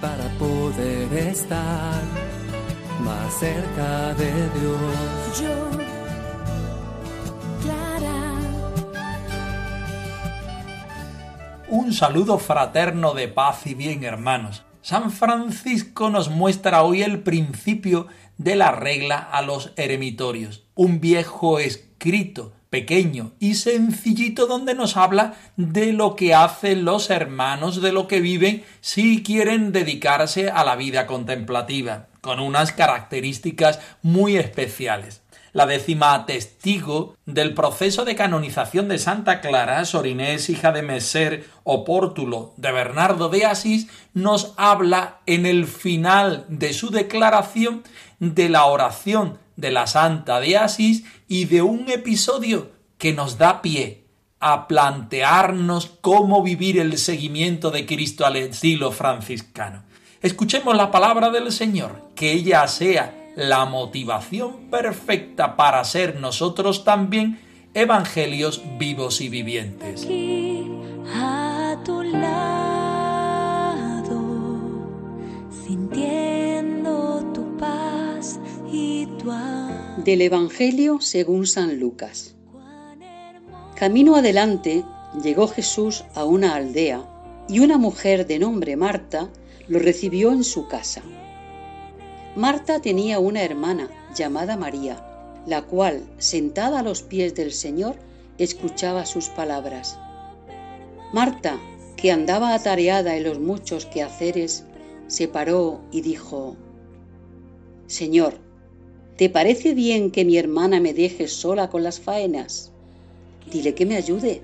para poder estar más cerca de Dios. Yo, Clara, Un saludo fraterno de paz y bien, hermanos. San Francisco nos muestra hoy el principio de la regla a los eremitorios, un viejo escrito pequeño y sencillito donde nos habla de lo que hacen los hermanos, de lo que viven si quieren dedicarse a la vida contemplativa, con unas características muy especiales. La décima testigo del proceso de canonización de Santa Clara, Sor Inés, hija de Meser Opórtulo de Bernardo de Asís, nos habla en el final de su declaración de la oración de la Santa de Asís y de un episodio que nos da pie a plantearnos cómo vivir el seguimiento de Cristo al estilo franciscano. Escuchemos la palabra del Señor, que ella sea la motivación perfecta para ser nosotros también evangelios vivos y vivientes. aquí a tu lado, Del Evangelio según San Lucas. Camino adelante llegó Jesús a una aldea y una mujer de nombre Marta lo recibió en su casa. Marta tenía una hermana llamada María, la cual, sentada a los pies del Señor, escuchaba sus palabras. Marta, que andaba atareada en los muchos quehaceres, se paró y dijo, Señor, ¿te parece bien que mi hermana me deje sola con las faenas? Dile que me ayude.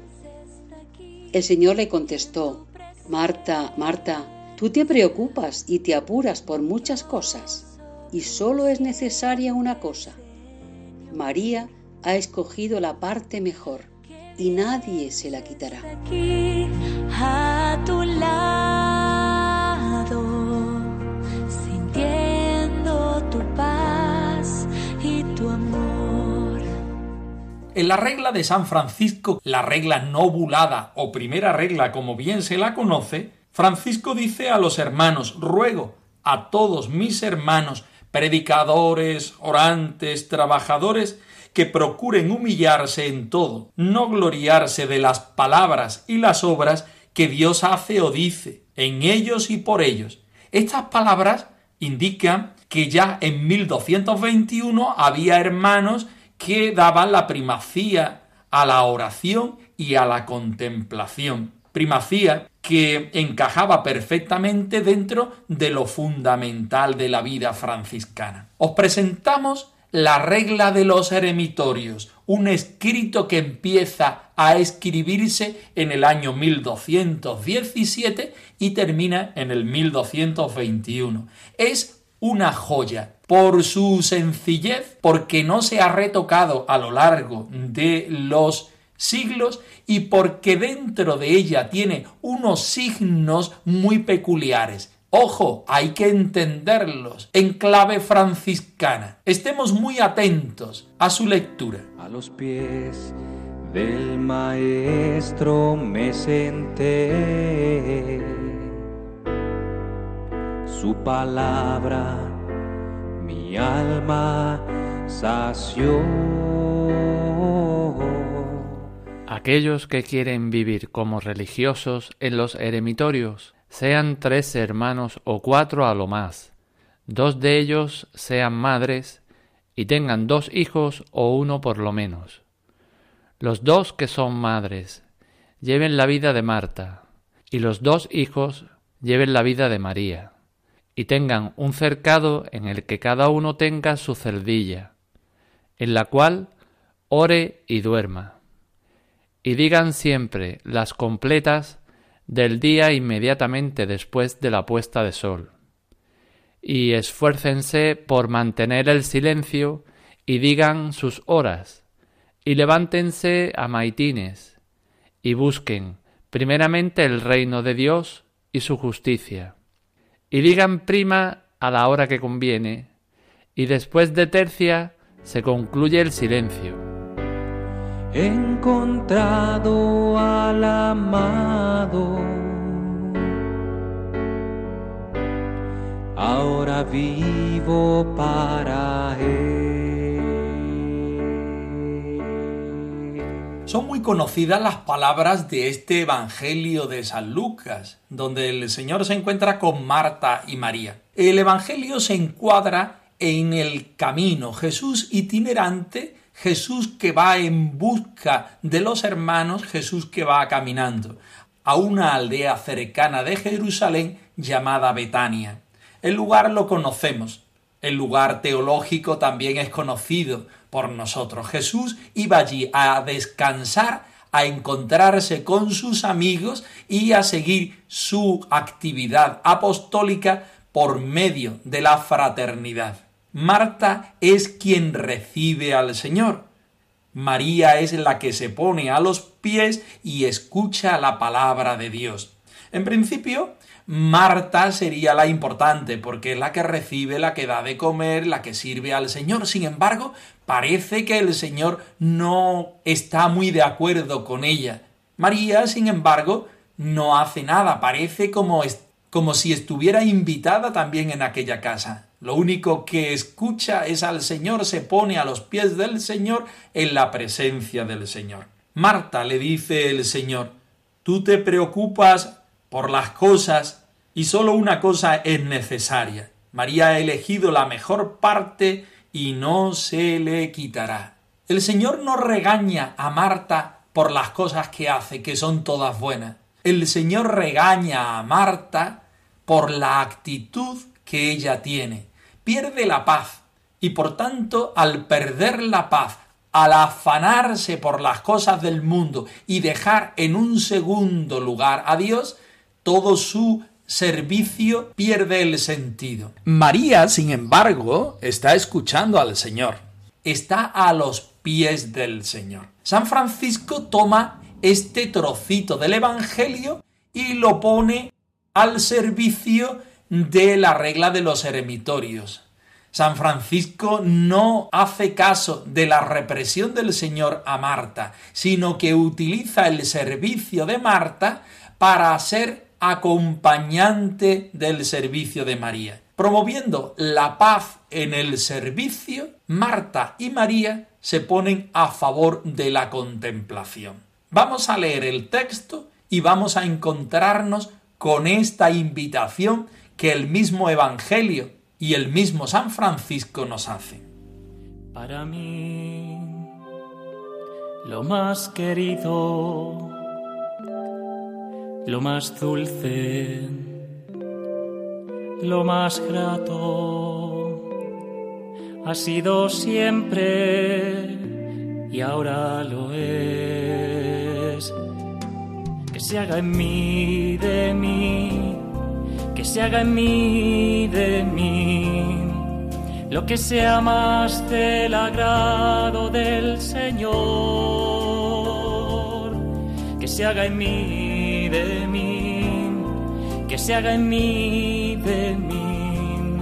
El Señor le contestó, Marta, Marta, tú te preocupas y te apuras por muchas cosas, y solo es necesaria una cosa. María ha escogido la parte mejor, y nadie se la quitará. A tu lado, En la regla de San Francisco, la regla novulada o primera regla como bien se la conoce, Francisco dice a los hermanos, ruego a todos mis hermanos, predicadores, orantes, trabajadores, que procuren humillarse en todo, no gloriarse de las palabras y las obras que Dios hace o dice, en ellos y por ellos. Estas palabras indican que ya en 1221 había hermanos que daban la primacía a la oración y a la contemplación. Primacía que encajaba perfectamente dentro de lo fundamental de la vida franciscana. Os presentamos la regla de los eremitorios, un escrito que empieza a escribirse en el año 1217 y termina en el 1221. Es una joya por su sencillez, porque no se ha retocado a lo largo de los siglos y porque dentro de ella tiene unos signos muy peculiares. Ojo, hay que entenderlos en clave franciscana. Estemos muy atentos a su lectura. A los pies del maestro me senté. Su palabra mi alma sació. Aquellos que quieren vivir como religiosos en los eremitorios, sean tres hermanos o cuatro a lo más, dos de ellos sean madres y tengan dos hijos o uno por lo menos. Los dos que son madres lleven la vida de Marta y los dos hijos lleven la vida de María y tengan un cercado en el que cada uno tenga su cerdilla, en la cual ore y duerma y digan siempre las completas del día inmediatamente después de la puesta de sol. Y esfuércense por mantener el silencio y digan sus horas, y levántense a maitines, y busquen primeramente el reino de Dios y su justicia, y digan prima a la hora que conviene, y después de tercia se concluye el silencio. He encontrado al amado. Ahora vivo para él. Son muy conocidas las palabras de este Evangelio de San Lucas, donde el Señor se encuentra con Marta y María. El Evangelio se encuadra en el camino, Jesús itinerante, Jesús que va en busca de los hermanos, Jesús que va caminando a una aldea cercana de Jerusalén llamada Betania. El lugar lo conocemos, el lugar teológico también es conocido por nosotros. Jesús iba allí a descansar, a encontrarse con sus amigos y a seguir su actividad apostólica por medio de la fraternidad. Marta es quien recibe al Señor. María es la que se pone a los pies y escucha la palabra de Dios. En principio, Marta sería la importante, porque es la que recibe, la que da de comer, la que sirve al Señor. Sin embargo, parece que el Señor no está muy de acuerdo con ella. María, sin embargo, no hace nada, parece como, como si estuviera invitada también en aquella casa. Lo único que escucha es al Señor, se pone a los pies del Señor en la presencia del Señor. Marta le dice el Señor, tú te preocupas por las cosas y solo una cosa es necesaria. María ha elegido la mejor parte y no se le quitará. El Señor no regaña a Marta por las cosas que hace, que son todas buenas. El Señor regaña a Marta por la actitud que ella tiene pierde la paz y por tanto al perder la paz, al afanarse por las cosas del mundo y dejar en un segundo lugar a Dios, todo su servicio pierde el sentido. María, sin embargo, está escuchando al Señor, está a los pies del Señor. San Francisco toma este trocito del Evangelio y lo pone al servicio de la regla de los eremitorios. San Francisco no hace caso de la represión del Señor a Marta, sino que utiliza el servicio de Marta para ser acompañante del servicio de María. Promoviendo la paz en el servicio, Marta y María se ponen a favor de la contemplación. Vamos a leer el texto y vamos a encontrarnos con esta invitación que el mismo Evangelio y el mismo San Francisco nos hace. Para mí, lo más querido, lo más dulce, lo más grato, ha sido siempre y ahora lo es. Que se haga en mí, de mí que se haga en mí, de mí, lo que sea más del agrado del Señor, que se haga en mí, se haga en mí, de mí,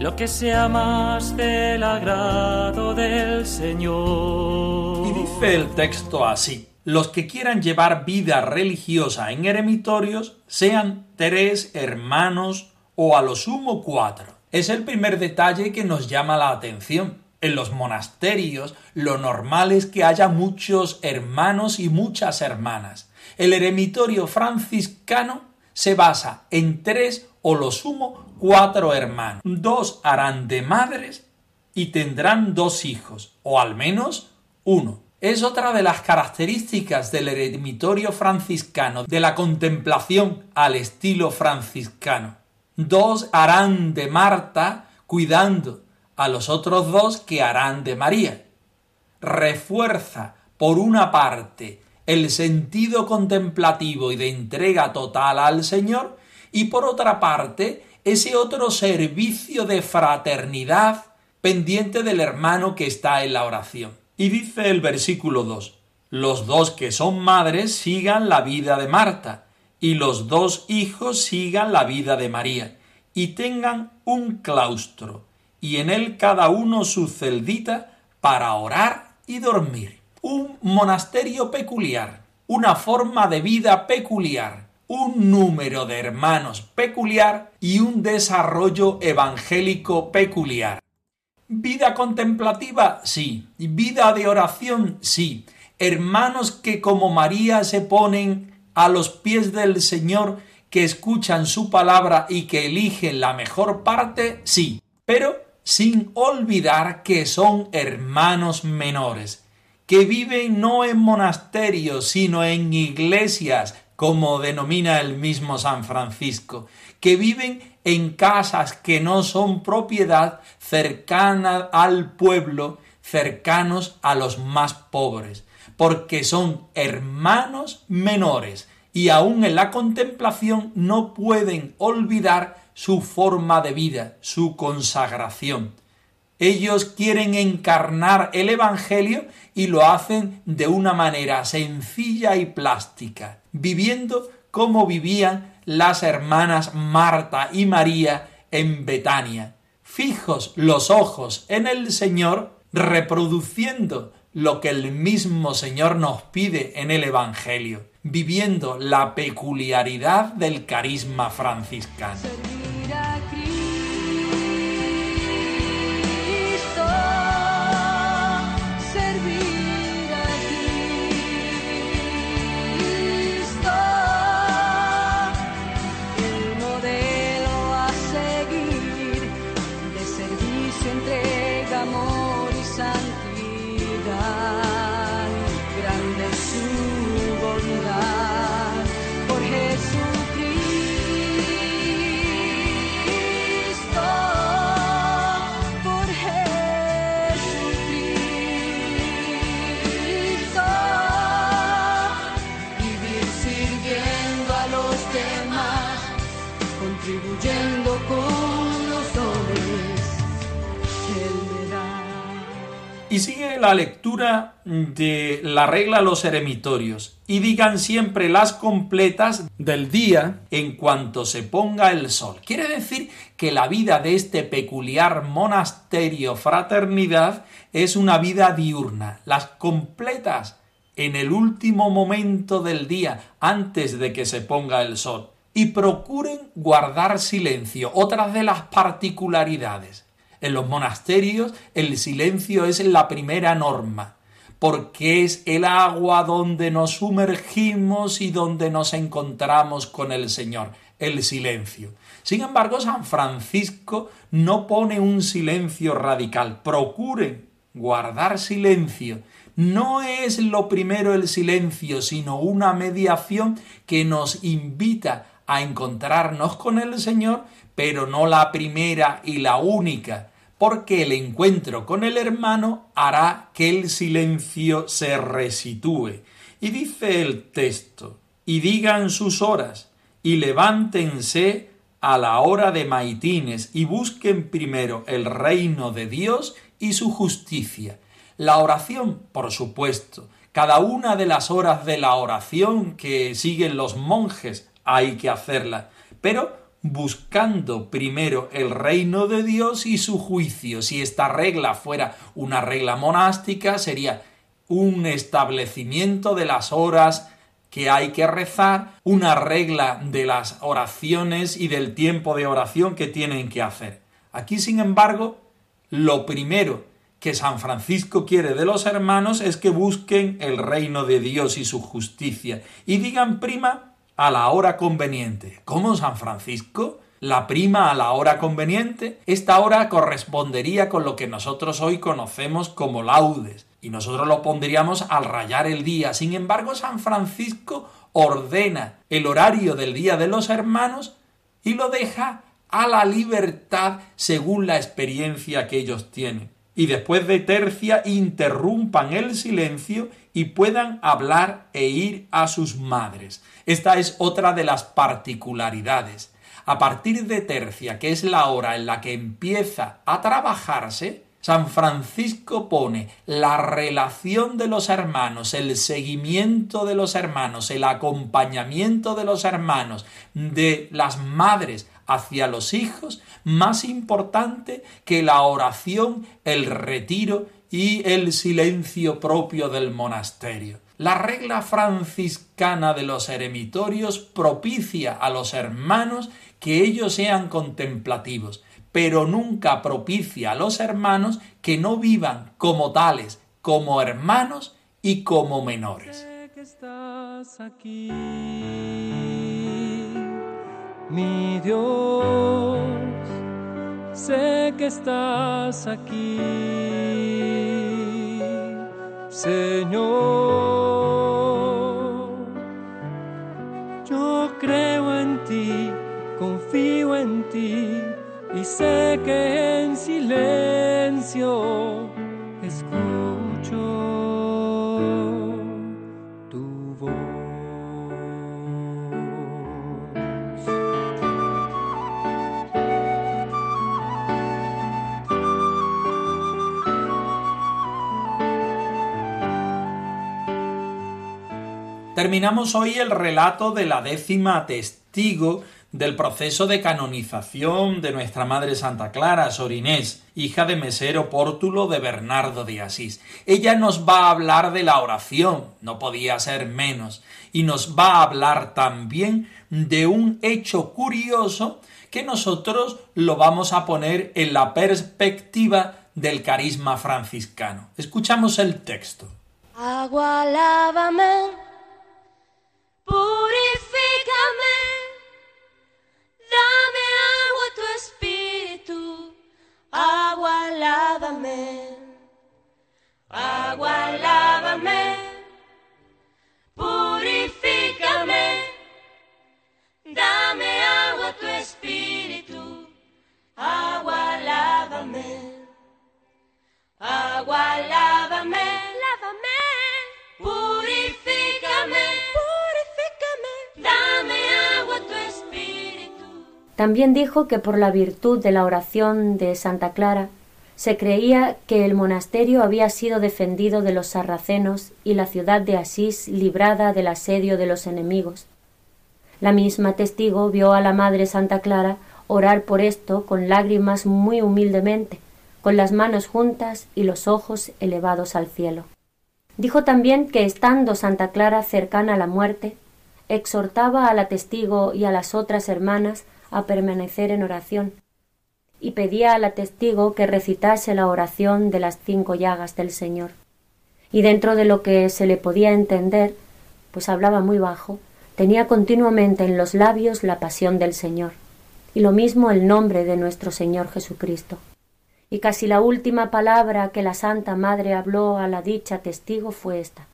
lo que sea más del agrado del Señor. Y dice el texto así los que quieran llevar vida religiosa en eremitorios sean tres hermanos o a lo sumo cuatro. Es el primer detalle que nos llama la atención. En los monasterios lo normal es que haya muchos hermanos y muchas hermanas. El eremitorio franciscano se basa en tres o lo sumo cuatro hermanos. Dos harán de madres y tendrán dos hijos, o al menos uno es otra de las características del eremitorio franciscano, de la contemplación al estilo franciscano. Dos harán de Marta cuidando a los otros dos que harán de María. Refuerza, por una parte, el sentido contemplativo y de entrega total al Señor, y por otra parte, ese otro servicio de fraternidad pendiente del hermano que está en la oración. Y dice el versículo 2, los dos que son madres sigan la vida de Marta, y los dos hijos sigan la vida de María, y tengan un claustro, y en él cada uno su celdita para orar y dormir. Un monasterio peculiar, una forma de vida peculiar, un número de hermanos peculiar y un desarrollo evangélico peculiar. Vida contemplativa, sí. Vida de oración, sí. Hermanos que como María se ponen a los pies del Señor, que escuchan su palabra y que eligen la mejor parte, sí. Pero sin olvidar que son hermanos menores, que viven no en monasterios, sino en iglesias, como denomina el mismo San Francisco, que viven en casas que no son propiedad cercanas al pueblo, cercanos a los más pobres, porque son hermanos menores y aun en la contemplación no pueden olvidar su forma de vida, su consagración. Ellos quieren encarnar el Evangelio y lo hacen de una manera sencilla y plástica, viviendo como vivían las hermanas Marta y María en Betania, fijos los ojos en el Señor, reproduciendo lo que el mismo Señor nos pide en el Evangelio, viviendo la peculiaridad del carisma franciscano. Y sigue la lectura de la regla los eremitorios. Y digan siempre las completas del día en cuanto se ponga el sol. Quiere decir que la vida de este peculiar monasterio fraternidad es una vida diurna. Las completas en el último momento del día, antes de que se ponga el sol. Y procuren guardar silencio. Otras de las particularidades en los monasterios el silencio es la primera norma, porque es el agua donde nos sumergimos y donde nos encontramos con el Señor, el silencio. Sin embargo, San Francisco no pone un silencio radical. Procuren guardar silencio. No es lo primero el silencio, sino una mediación que nos invita a encontrarnos con el Señor, pero no la primera y la única, porque el encuentro con el hermano hará que el silencio se resitúe. Y dice el texto, y digan sus horas, y levántense a la hora de maitines, y busquen primero el reino de Dios y su justicia. La oración, por supuesto, cada una de las horas de la oración que siguen los monjes hay que hacerla, pero buscando primero el reino de Dios y su juicio. Si esta regla fuera una regla monástica, sería un establecimiento de las horas que hay que rezar, una regla de las oraciones y del tiempo de oración que tienen que hacer. Aquí, sin embargo, lo primero que San Francisco quiere de los hermanos es que busquen el reino de Dios y su justicia y digan prima a la hora conveniente. ¿Cómo San Francisco? La prima a la hora conveniente. Esta hora correspondería con lo que nosotros hoy conocemos como laudes, y nosotros lo pondríamos al rayar el día. Sin embargo, San Francisco ordena el horario del Día de los Hermanos y lo deja a la libertad según la experiencia que ellos tienen. Y después de tercia interrumpan el silencio y puedan hablar e ir a sus madres. Esta es otra de las particularidades. A partir de tercia, que es la hora en la que empieza a trabajarse, San Francisco pone la relación de los hermanos, el seguimiento de los hermanos, el acompañamiento de los hermanos, de las madres hacia los hijos, más importante que la oración, el retiro y el silencio propio del monasterio. La regla franciscana de los eremitorios propicia a los hermanos que ellos sean contemplativos, pero nunca propicia a los hermanos que no vivan como tales, como hermanos y como menores. Mi Dios, sé que estás aquí, Señor. Yo creo en ti, confío en ti y sé que en silencio escucho Terminamos hoy el relato de la décima testigo del proceso de canonización de nuestra Madre Santa Clara, Sor Inés, hija de Mesero Pórtulo de Bernardo de Asís. Ella nos va a hablar de la oración, no podía ser menos, y nos va a hablar también de un hecho curioso que nosotros lo vamos a poner en la perspectiva del carisma franciscano. Escuchamos el texto. Agua, lávame, purifícame, dame agua tu espíritu, agua, lávame, agua, También dijo que por la virtud de la oración de Santa Clara se creía que el monasterio había sido defendido de los sarracenos y la ciudad de Asís librada del asedio de los enemigos. La misma testigo vio a la Madre Santa Clara orar por esto con lágrimas muy humildemente, con las manos juntas y los ojos elevados al cielo. Dijo también que estando Santa Clara cercana a la muerte, exhortaba a la testigo y a las otras hermanas a permanecer en oración, y pedía a la testigo que recitase la oración de las cinco llagas del Señor. Y dentro de lo que se le podía entender, pues hablaba muy bajo, tenía continuamente en los labios la pasión del Señor, y lo mismo el nombre de nuestro Señor Jesucristo y casi la última palabra que la Santa Madre habló a la dicha testigo fue esta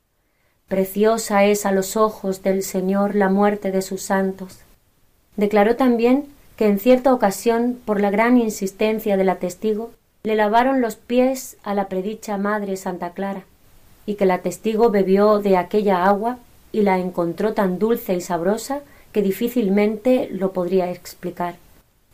Preciosa es a los ojos del Señor la muerte de sus santos. Declaró también que en cierta ocasión, por la gran insistencia de la testigo, le lavaron los pies a la predicha Madre Santa Clara, y que la testigo bebió de aquella agua y la encontró tan dulce y sabrosa que difícilmente lo podría explicar.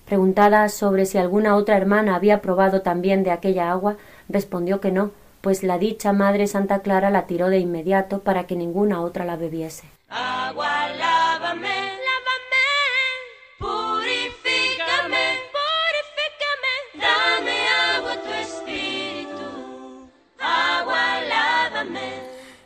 Preguntada sobre si alguna otra hermana había probado también de aquella agua, respondió que no, pues la dicha Madre Santa Clara la tiró de inmediato para que ninguna otra la bebiese. Agua,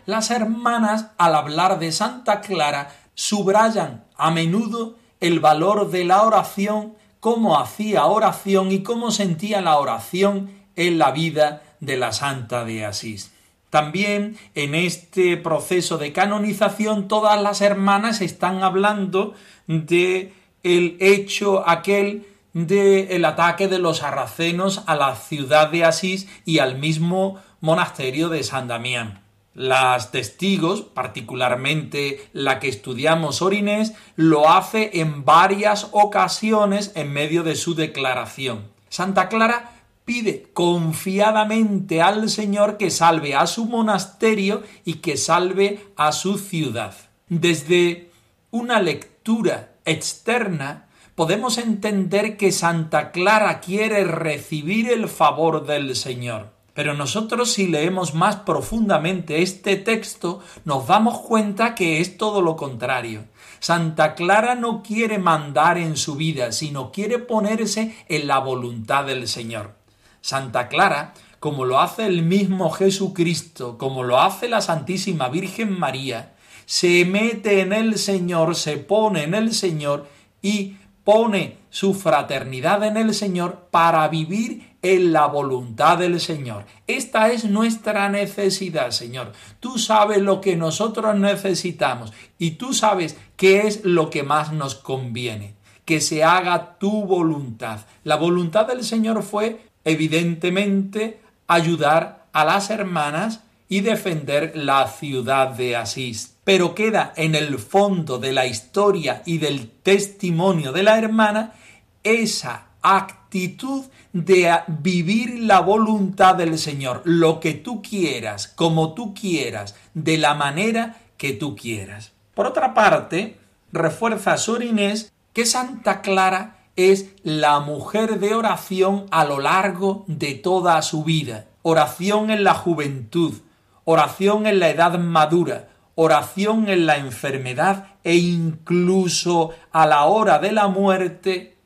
Las hermanas, al hablar de Santa Clara, subrayan a menudo el valor de la oración, cómo hacía oración y cómo sentía la oración en la vida de la Santa de Asís. También en este proceso de canonización todas las hermanas están hablando de el hecho aquel del el ataque de los sarracenos a la ciudad de Asís y al mismo monasterio de San Damián. Las testigos, particularmente la que estudiamos Orinés, lo hace en varias ocasiones en medio de su declaración. Santa Clara pide confiadamente al Señor que salve a su monasterio y que salve a su ciudad. Desde una lectura externa podemos entender que Santa Clara quiere recibir el favor del Señor. Pero nosotros si leemos más profundamente este texto nos damos cuenta que es todo lo contrario. Santa Clara no quiere mandar en su vida, sino quiere ponerse en la voluntad del Señor. Santa Clara, como lo hace el mismo Jesucristo, como lo hace la Santísima Virgen María, se mete en el Señor, se pone en el Señor y pone su fraternidad en el Señor para vivir en la voluntad del Señor. Esta es nuestra necesidad, Señor. Tú sabes lo que nosotros necesitamos y tú sabes qué es lo que más nos conviene. Que se haga tu voluntad. La voluntad del Señor fue evidentemente ayudar a las hermanas y defender la ciudad de Asís. Pero queda en el fondo de la historia y del testimonio de la hermana esa actitud de vivir la voluntad del Señor, lo que tú quieras, como tú quieras, de la manera que tú quieras. Por otra parte, refuerza Sor Inés que Santa Clara es la mujer de oración a lo largo de toda su vida. Oración en la juventud, oración en la edad madura, oración en la enfermedad e incluso a la hora de la muerte,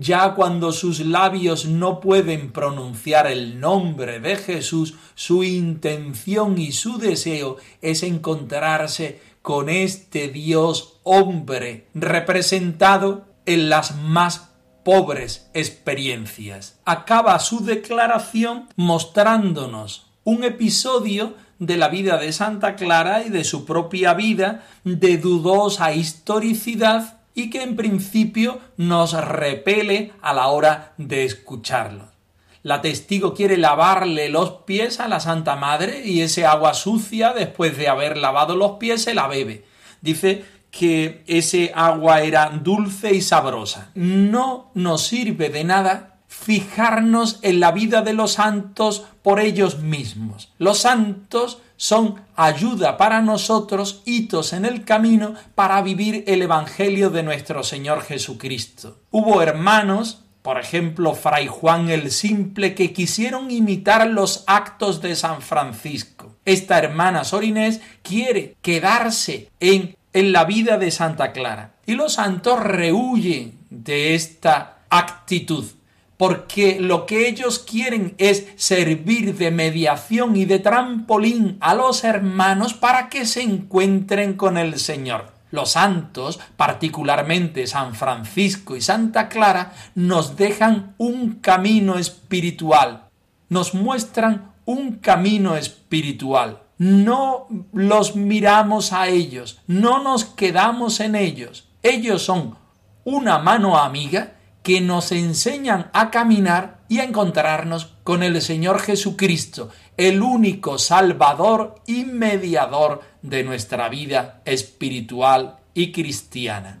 ya cuando sus labios no pueden pronunciar el nombre de Jesús, su intención y su deseo es encontrarse con este Dios hombre representado en las más pobres experiencias. Acaba su declaración mostrándonos un episodio de la vida de Santa Clara y de su propia vida de dudosa historicidad y que en principio nos repele a la hora de escucharlo. La testigo quiere lavarle los pies a la Santa Madre y ese agua sucia, después de haber lavado los pies, se la bebe. Dice que ese agua era dulce y sabrosa. No nos sirve de nada fijarnos en la vida de los santos por ellos mismos. Los santos son ayuda para nosotros, hitos en el camino para vivir el Evangelio de nuestro Señor Jesucristo. Hubo hermanos, por ejemplo, Fray Juan el Simple, que quisieron imitar los actos de San Francisco. Esta hermana Sorinés quiere quedarse en en la vida de Santa Clara. Y los santos rehuyen de esta actitud, porque lo que ellos quieren es servir de mediación y de trampolín a los hermanos para que se encuentren con el Señor. Los santos, particularmente San Francisco y Santa Clara, nos dejan un camino espiritual, nos muestran un camino espiritual no los miramos a ellos, no nos quedamos en ellos. Ellos son una mano amiga que nos enseñan a caminar y a encontrarnos con el Señor Jesucristo, el único Salvador y mediador de nuestra vida espiritual y cristiana.